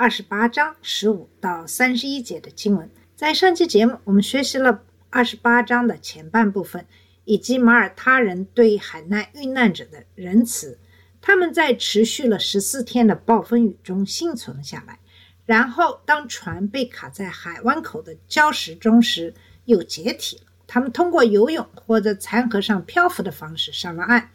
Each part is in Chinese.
二十八章十五到三十一节的经文。在上期节目，我们学习了二十八章的前半部分，以及马耳他人对海难遇难者的仁慈。他们在持续了十四天的暴风雨中幸存了下来。然后，当船被卡在海湾口的礁石中时，又解体了。他们通过游泳或者残河上漂浮的方式上了岸。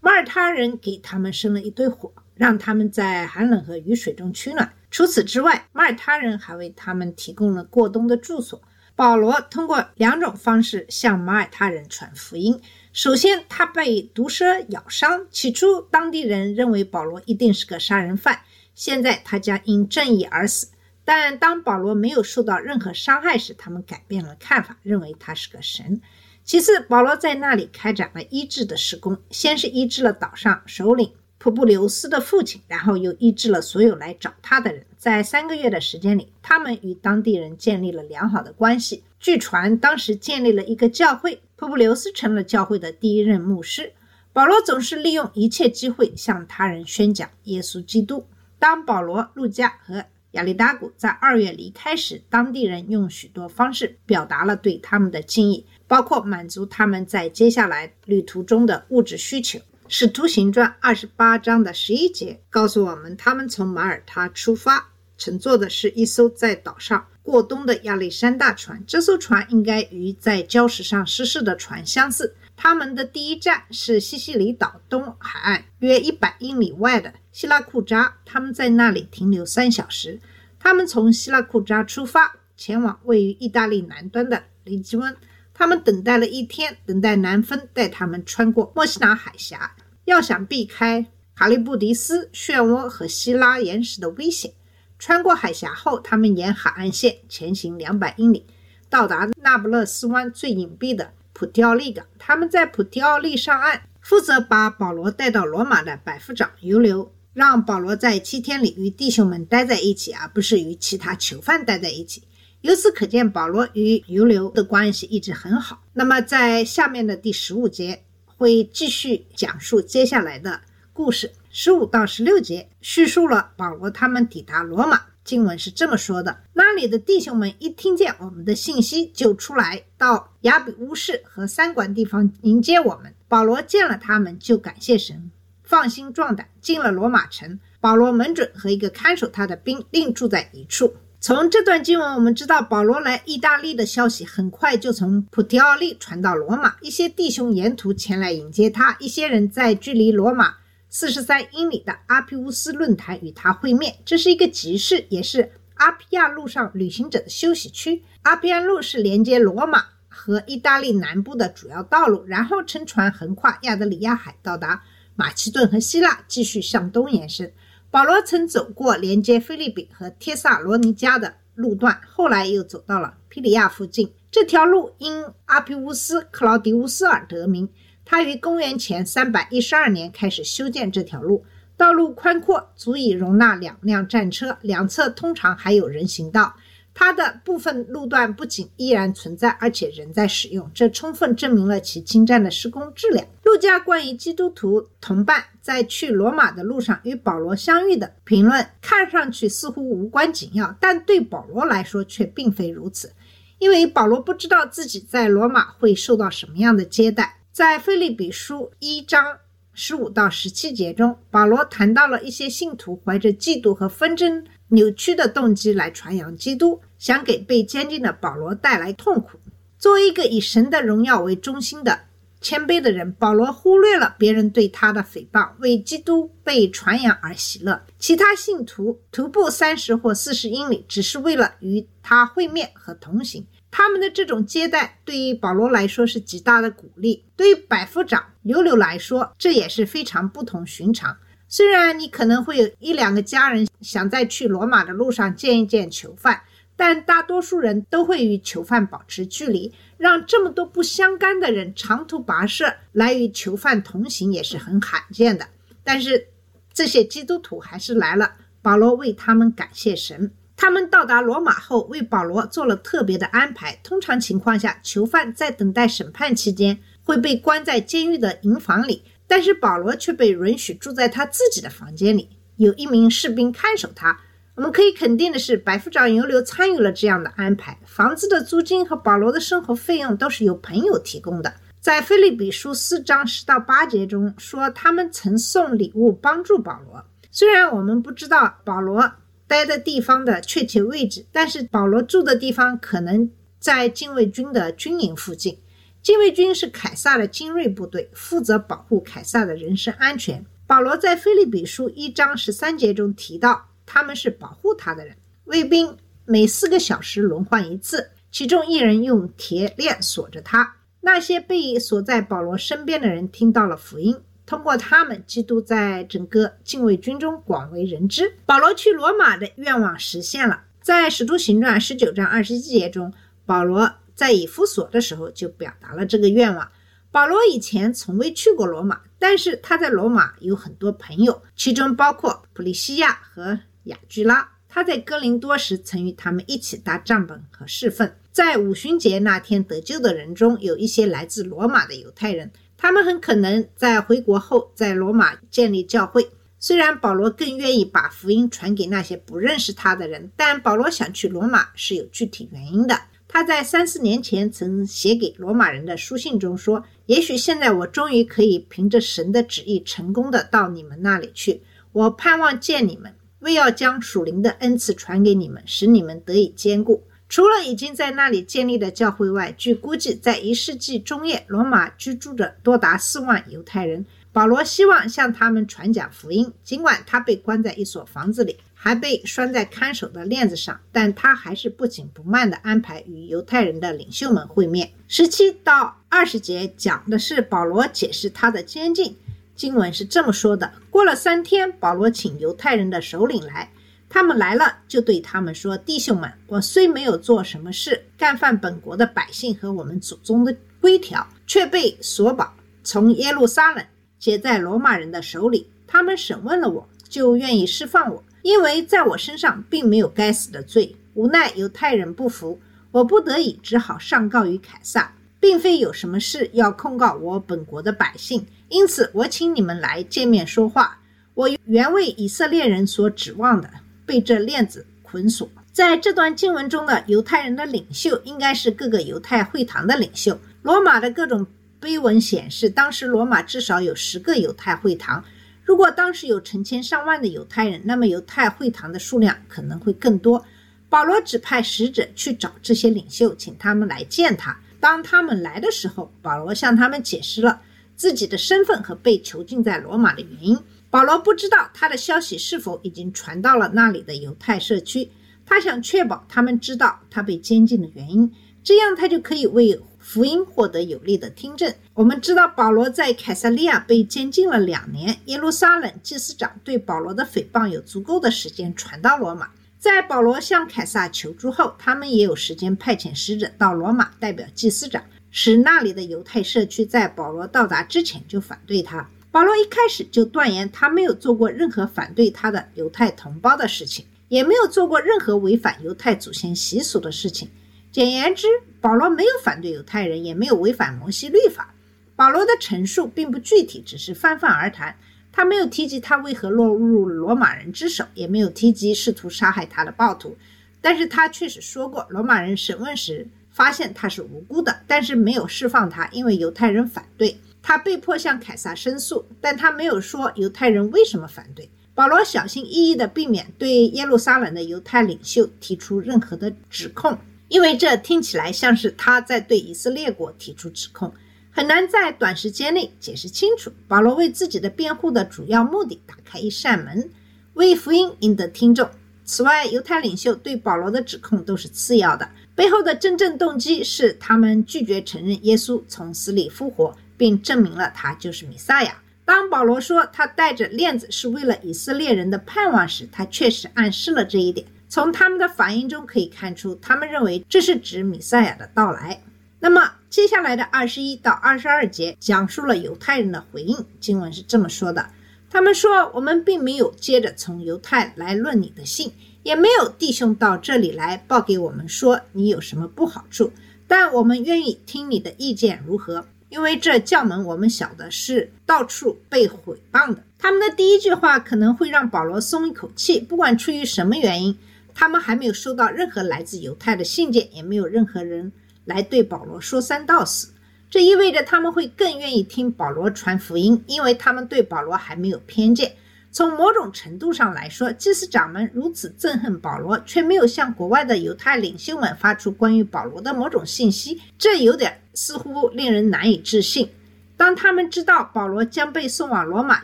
马耳他人给他们生了一堆火，让他们在寒冷和雨水中取暖。除此之外，马耳他人还为他们提供了过冬的住所。保罗通过两种方式向马耳他人传福音。首先，他被毒蛇咬伤，起初当地人认为保罗一定是个杀人犯，现在他将因正义而死。但当保罗没有受到任何伤害时，他们改变了看法，认为他是个神。其次，保罗在那里开展了医治的施工，先是医治了岛上首领普布留斯的父亲，然后又医治了所有来找他的人。在三个月的时间里，他们与当地人建立了良好的关系。据传，当时建立了一个教会，普布留斯成了教会的第一任牧师。保罗总是利用一切机会向他人宣讲耶稣基督。当保罗、路加和亚历达古在二月离开时，当地人用许多方式表达了对他们的敬意，包括满足他们在接下来旅途中的物质需求。《使徒行传》二十八章的十一节告诉我们，他们从马耳他出发，乘坐的是一艘在岛上过冬的亚历山大船。这艘船应该与在礁石上失事的船相似。他们的第一站是西西里岛东海岸约一百英里外的希拉库扎，他们在那里停留三小时。他们从希拉库扎出发，前往位于意大利南端的雷吉温。他们等待了一天，等待南风带他们穿过墨西拿海峡。要想避开卡利布迪斯漩涡和希拉岩石的危险，穿过海峡后，他们沿海岸线前行两百英里，到达那不勒斯湾最隐蔽的普提奥利港。他们在普提奥利上岸，负责把保罗带到罗马的百夫长尤留，让保罗在七天里与弟兄们待在一起，而不是与其他囚犯待在一起。由此可见，保罗与尤留的关系一直很好。那么，在下面的第十五节会继续讲述接下来的故事。十五到十六节叙述了保罗他们抵达罗马。经文是这么说的：那里的弟兄们一听见我们的信息，就出来到亚比乌市和三馆地方迎接我们。保罗见了他们，就感谢神，放心壮胆，进了罗马城。保罗门准和一个看守他的兵另住在一处。从这段经文，我们知道保罗来意大利的消息很快就从普提奥利传到罗马，一些弟兄沿途前来迎接他，一些人在距离罗马四十三英里的阿皮乌斯论坛与他会面。这是一个集市，也是阿皮亚路上旅行者的休息区。阿皮亚路是连接罗马和意大利南部的主要道路，然后乘船横跨亚得里亚海，到达马其顿和希腊，继续向东延伸。保罗曾走过连接菲利比和帖萨罗尼迦的路段，后来又走到了皮里亚附近。这条路因阿皮乌斯·克劳迪乌斯而得名。他于公元前三百一十二年开始修建这条路，道路宽阔，足以容纳两辆战车，两侧通常还有人行道。它的部分路段不仅依然存在，而且仍在使用，这充分证明了其精湛的施工质量。路加关于基督徒同伴在去罗马的路上与保罗相遇的评论，看上去似乎无关紧要，但对保罗来说却并非如此，因为保罗不知道自己在罗马会受到什么样的接待。在腓利比书一章十五到十七节中，保罗谈到了一些信徒怀着嫉妒和纷争。扭曲的动机来传扬基督，想给被监禁的保罗带来痛苦。作为一个以神的荣耀为中心的谦卑的人，保罗忽略了别人对他的诽谤，为基督被传扬而喜乐。其他信徒徒步三十或四十英里，只是为了与他会面和同行。他们的这种接待对于保罗来说是极大的鼓励，对于百夫长尤留来说，这也是非常不同寻常。虽然你可能会有一两个家人想在去罗马的路上见一见囚犯，但大多数人都会与囚犯保持距离。让这么多不相干的人长途跋涉来与囚犯同行也是很罕见的。但是这些基督徒还是来了，保罗为他们感谢神。他们到达罗马后，为保罗做了特别的安排。通常情况下，囚犯在等待审判期间会被关在监狱的营房里，但是保罗却被允许住在他自己的房间里，有一名士兵看守他。我们可以肯定的是，百夫长尤留参与了这样的安排。房子的租金和保罗的生活费用都是由朋友提供的。在腓立比书四章十到八节中说，他们曾送礼物帮助保罗。虽然我们不知道保罗待的地方的确切位置，但是保罗住的地方可能在禁卫军的军营附近。禁卫军是凯撒的精锐部队，负责保护凯撒的人身安全。保罗在腓立比书一章十三节中提到。他们是保护他的人。卫兵每四个小时轮换一次，其中一人用铁链锁着他。那些被锁在保罗身边的人听到了福音，通过他们，基督在整个禁卫军中广为人知。保罗去罗马的愿望实现了。在《使徒行传》十九章二十一节中，保罗在以弗所的时候就表达了这个愿望。保罗以前从未去过罗马，但是他在罗马有很多朋友，其中包括普利西亚和。雅居拉，他在哥林多时曾与他们一起搭帐篷和侍奉。在五旬节那天得救的人中，有一些来自罗马的犹太人，他们很可能在回国后在罗马建立教会。虽然保罗更愿意把福音传给那些不认识他的人，但保罗想去罗马是有具体原因的。他在三四年前曾写给罗马人的书信中说：“也许现在我终于可以凭着神的旨意成功的到你们那里去。我盼望见你们。”为要将属灵的恩赐传给你们，使你们得以坚固。除了已经在那里建立的教会外，据估计，在一世纪中叶，罗马居住着多达四万犹太人。保罗希望向他们传讲福音，尽管他被关在一所房子里，还被拴在看守的链子上，但他还是不紧不慢地安排与犹太人的领袖们会面。十七到二十节讲的是保罗解释他的监禁。经文是这么说的：过了三天，保罗请犹太人的首领来，他们来了，就对他们说：“弟兄们，我虽没有做什么事，干犯本国的百姓和我们祖宗的规条，却被索保，从耶路撒冷接在罗马人的手里。他们审问了我，就愿意释放我，因为在我身上并没有该死的罪。无奈犹太人不服，我不得已只好上告于凯撒，并非有什么事要控告我本国的百姓。”因此，我请你们来见面说话。我原为以色列人所指望的，被这链子捆锁。在这段经文中的犹太人的领袖，应该是各个犹太会堂的领袖。罗马的各种碑文显示，当时罗马至少有十个犹太会堂。如果当时有成千上万的犹太人，那么犹太会堂的数量可能会更多。保罗指派使者去找这些领袖，请他们来见他。当他们来的时候，保罗向他们解释了。自己的身份和被囚禁在罗马的原因，保罗不知道他的消息是否已经传到了那里的犹太社区。他想确保他们知道他被监禁的原因，这样他就可以为福音获得有力的听证。我们知道保罗在凯撒利亚被监禁了两年，耶路撒冷祭司长对保罗的诽谤有足够的时间传到罗马。在保罗向凯撒求助后，他们也有时间派遣使者到罗马代表祭司长。使那里的犹太社区在保罗到达之前就反对他。保罗一开始就断言他没有做过任何反对他的犹太同胞的事情，也没有做过任何违反犹太祖先习俗的事情。简言之，保罗没有反对犹太人，也没有违反摩西律法。保罗的陈述并不具体，只是泛泛而谈。他没有提及他为何落入罗马人之手，也没有提及试图杀害他的暴徒。但是他确实说过，罗马人审问时。发现他是无辜的，但是没有释放他，因为犹太人反对他，被迫向凯撒申诉，但他没有说犹太人为什么反对。保罗小心翼翼地避免对耶路撒冷的犹太领袖提出任何的指控，因为这听起来像是他在对以色列国提出指控，很难在短时间内解释清楚。保罗为自己的辩护的主要目的打开一扇门，为福音赢得听众。此外，犹太领袖对保罗的指控都是次要的。背后的真正动机是，他们拒绝承认耶稣从死里复活，并证明了他就是弥赛亚。当保罗说他带着链子是为了以色列人的盼望时，他确实暗示了这一点。从他们的反应中可以看出，他们认为这是指弥赛亚的到来。那么接下来的二十一到二十二节讲述了犹太人的回应。经文是这么说的：他们说，我们并没有接着从犹太来论你的信，也没有弟兄到这里来报给我们说你有什么不好处，但我们愿意听你的意见如何。因为这教门我们晓得是到处被毁谤的。他们的第一句话可能会让保罗松一口气，不管出于什么原因，他们还没有收到任何来自犹太的信件，也没有任何人来对保罗说三道四。这意味着他们会更愿意听保罗传福音，因为他们对保罗还没有偏见。从某种程度上来说，祭司长们如此憎恨保罗，却没有向国外的犹太领袖们发出关于保罗的某种信息，这有点似乎令人难以置信。当他们知道保罗将被送往罗马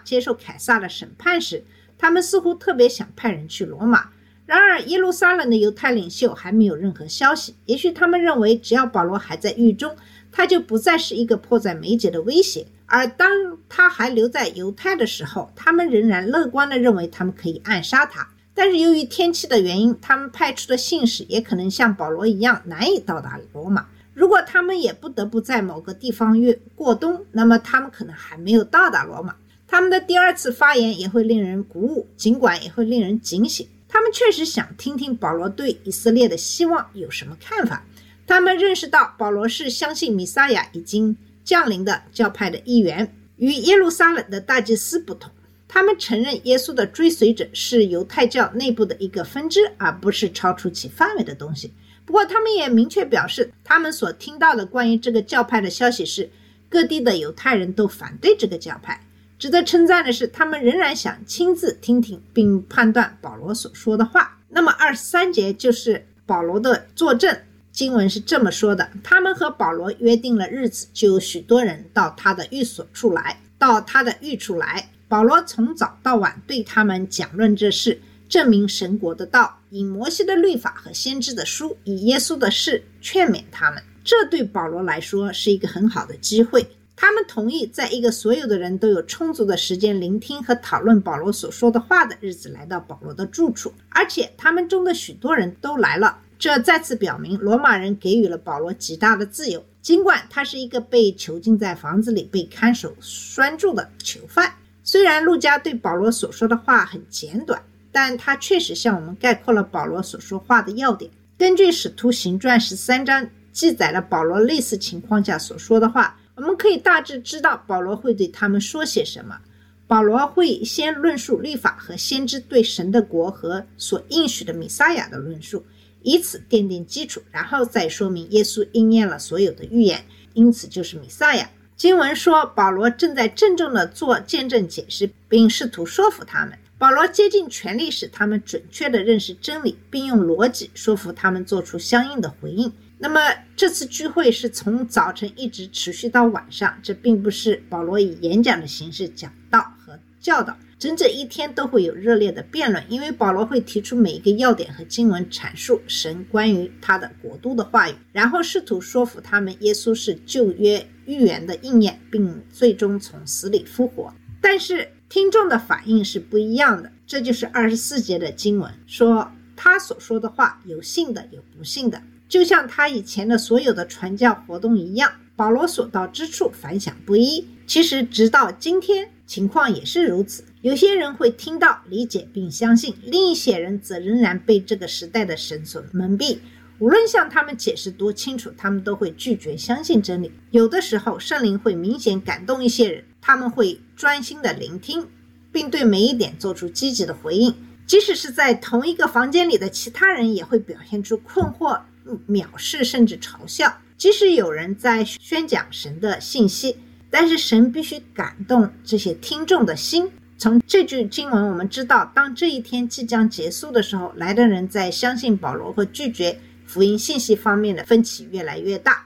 接受凯撒的审判时，他们似乎特别想派人去罗马。然而，耶路撒冷的犹太领袖还没有任何消息。也许他们认为，只要保罗还在狱中，他就不再是一个迫在眉睫的威胁。而当他还留在犹太的时候，他们仍然乐观地认为他们可以暗杀他。但是由于天气的原因，他们派出的信使也可能像保罗一样难以到达罗马。如果他们也不得不在某个地方越过冬，那么他们可能还没有到达罗马。他们的第二次发言也会令人鼓舞，尽管也会令人警醒。他们确实想听听保罗对以色列的希望有什么看法。他们认识到保罗是相信弥撒亚已经。降临的教派的一员，与耶路撒冷的大祭司不同，他们承认耶稣的追随者是犹太教内部的一个分支，而不是超出其范围的东西。不过，他们也明确表示，他们所听到的关于这个教派的消息是，各地的犹太人都反对这个教派。值得称赞的是，他们仍然想亲自听听并判断保罗所说的话。那么，二十三节就是保罗的作证。经文是这么说的：他们和保罗约定了日子，就有许多人到他的寓所处来，到他的寓处来。保罗从早到晚对他们讲论这事，证明神国的道，以摩西的律法和先知的书，以耶稣的事劝勉他们。这对保罗来说是一个很好的机会。他们同意在一个所有的人都有充足的时间聆听和讨论保罗所说的话的日子来到保罗的住处，而且他们中的许多人都来了。这再次表明，罗马人给予了保罗极大的自由。尽管他是一个被囚禁在房子里、被看守拴住的囚犯，虽然路加对保罗所说的话很简短，但他确实向我们概括了保罗所说话的要点。根据《使徒行传》十三章记载了保罗类似情况下所说的话，我们可以大致知道保罗会对他们说些什么。保罗会先论述律法和先知对神的国和所应许的米撒亚的论述。以此奠定基础，然后再说明耶稣应验了所有的预言，因此就是米撒亚。经文说，保罗正在郑重地做见证解释，并试图说服他们。保罗竭尽全力使他们准确地认识真理，并用逻辑说服他们做出相应的回应。那么这次聚会是从早晨一直持续到晚上，这并不是保罗以演讲的形式讲道和教导。整整一天都会有热烈的辩论，因为保罗会提出每一个要点和经文，阐述神关于他的国度的话语，然后试图说服他们耶稣是旧约预言的应验，并最终从死里复活。但是听众的反应是不一样的，这就是二十四节的经文说，他所说的话有信的，有不信的，就像他以前的所有的传教活动一样，保罗所到之处反响不一。其实直到今天。情况也是如此，有些人会听到、理解并相信，另一些人则仍然被这个时代的神所蒙蔽。无论向他们解释多清楚，他们都会拒绝相信真理。有的时候，圣灵会明显感动一些人，他们会专心的聆听，并对每一点做出积极的回应。即使是在同一个房间里的其他人，也会表现出困惑、藐视甚至嘲笑。即使有人在宣讲神的信息。但是神必须感动这些听众的心。从这句经文，我们知道，当这一天即将结束的时候，来的人在相信保罗和拒绝福音信息方面的分歧越来越大。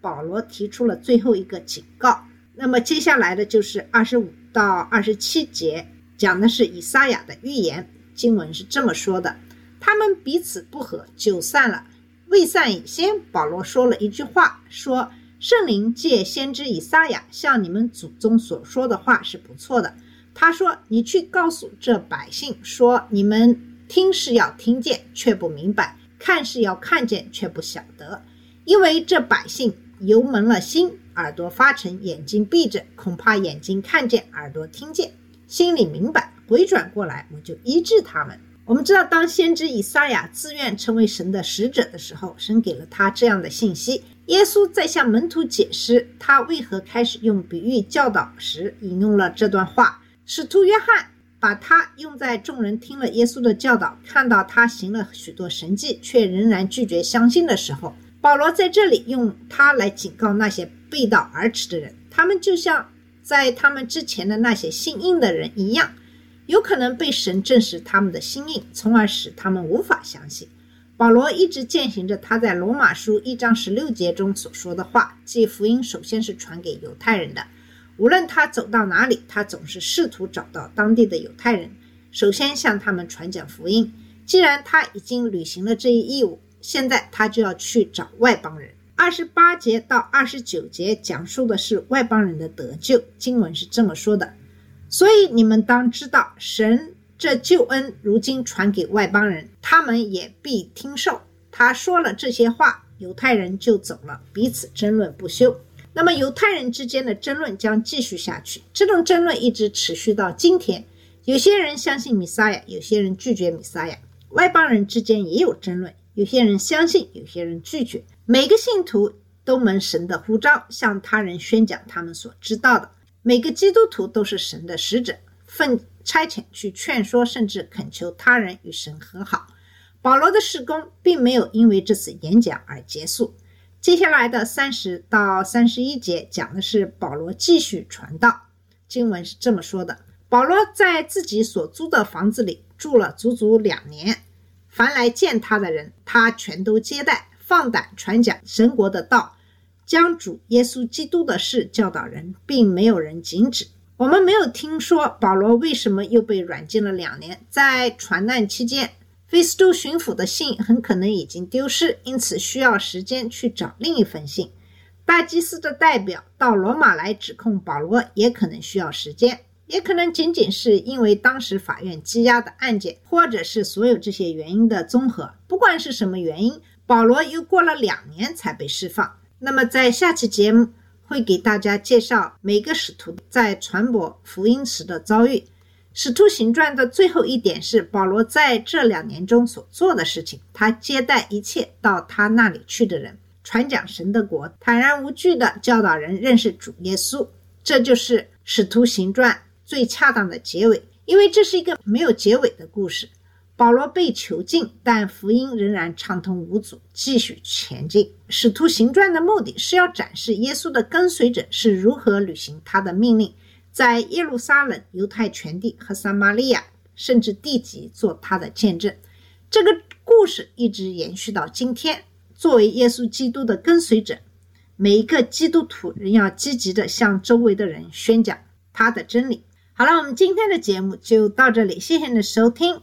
保罗提出了最后一个警告。那么接下来的就是二十五到二十七节，讲的是以撒亚的预言。经文是这么说的：他们彼此不和，就散了。未散以先，保罗说了一句话，说。圣灵借先知以撒亚向你们祖宗所说的话是不错的。他说：“你去告诉这百姓说，你们听是要听见，却不明白；看是要看见，却不晓得。因为这百姓油蒙了心，耳朵发沉，眼睛闭着，恐怕眼睛看见，耳朵听见，心里明白，回转过来，我就医治他们。”我们知道，当先知以撒亚自愿成为神的使者的时候，神给了他这样的信息。耶稣在向门徒解释他为何开始用比喻教导时，引用了这段话。使徒约翰把它用在众人听了耶稣的教导，看到他行了许多神迹，却仍然拒绝相信的时候，保罗在这里用它来警告那些背道而驰的人。他们就像在他们之前的那些信印的人一样。有可能被神证实他们的心意，从而使他们无法相信。保罗一直践行着他在罗马书一章十六节中所说的话，即福音首先是传给犹太人的。无论他走到哪里，他总是试图找到当地的犹太人，首先向他们传讲福音。既然他已经履行了这一义务，现在他就要去找外邦人。二十八节到二十九节讲述的是外邦人的得救。经文是这么说的。所以你们当知道，神这救恩如今传给外邦人，他们也必听受。他说了这些话，犹太人就走了，彼此争论不休。那么犹太人之间的争论将继续下去，这种争论一直持续到今天。有些人相信弥撒亚，有些人拒绝弥撒亚。外邦人之间也有争论，有些人相信，有些人拒绝。每个信徒都蒙神的呼召，向他人宣讲他们所知道的。每个基督徒都是神的使者，奉差遣去劝说，甚至恳求他人与神和好。保罗的事工并没有因为这次演讲而结束。接下来的三十到三十一节讲的是保罗继续传道。经文是这么说的：保罗在自己所租的房子里住了足足两年，凡来见他的人，他全都接待，放胆传讲神国的道。将主耶稣基督的事教导人，并没有人禁止。我们没有听说保罗为什么又被软禁了两年。在传难期间，菲斯都巡抚的信很可能已经丢失，因此需要时间去找另一封信。大祭司的代表到罗马来指控保罗，也可能需要时间，也可能仅仅是因为当时法院积压的案件，或者是所有这些原因的综合。不管是什么原因，保罗又过了两年才被释放。那么，在下期节目会给大家介绍每个使徒在传播福音时的遭遇。使徒行传的最后一点是保罗在这两年中所做的事情。他接待一切到他那里去的人，传讲神的国，坦然无惧地教导人认识主耶稣。这就是使徒行传最恰当的结尾，因为这是一个没有结尾的故事。保罗被囚禁，但福音仍然畅通无阻，继续前进。使徒行传的目的是要展示耶稣的跟随者是如何履行他的命令，在耶路撒冷、犹太全地和撒玛利亚，甚至地极做他的见证。这个故事一直延续到今天。作为耶稣基督的跟随者，每一个基督徒仍要积极地向周围的人宣讲他的真理。好了，我们今天的节目就到这里，谢谢你的收听。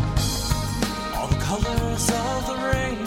Lords of the ring.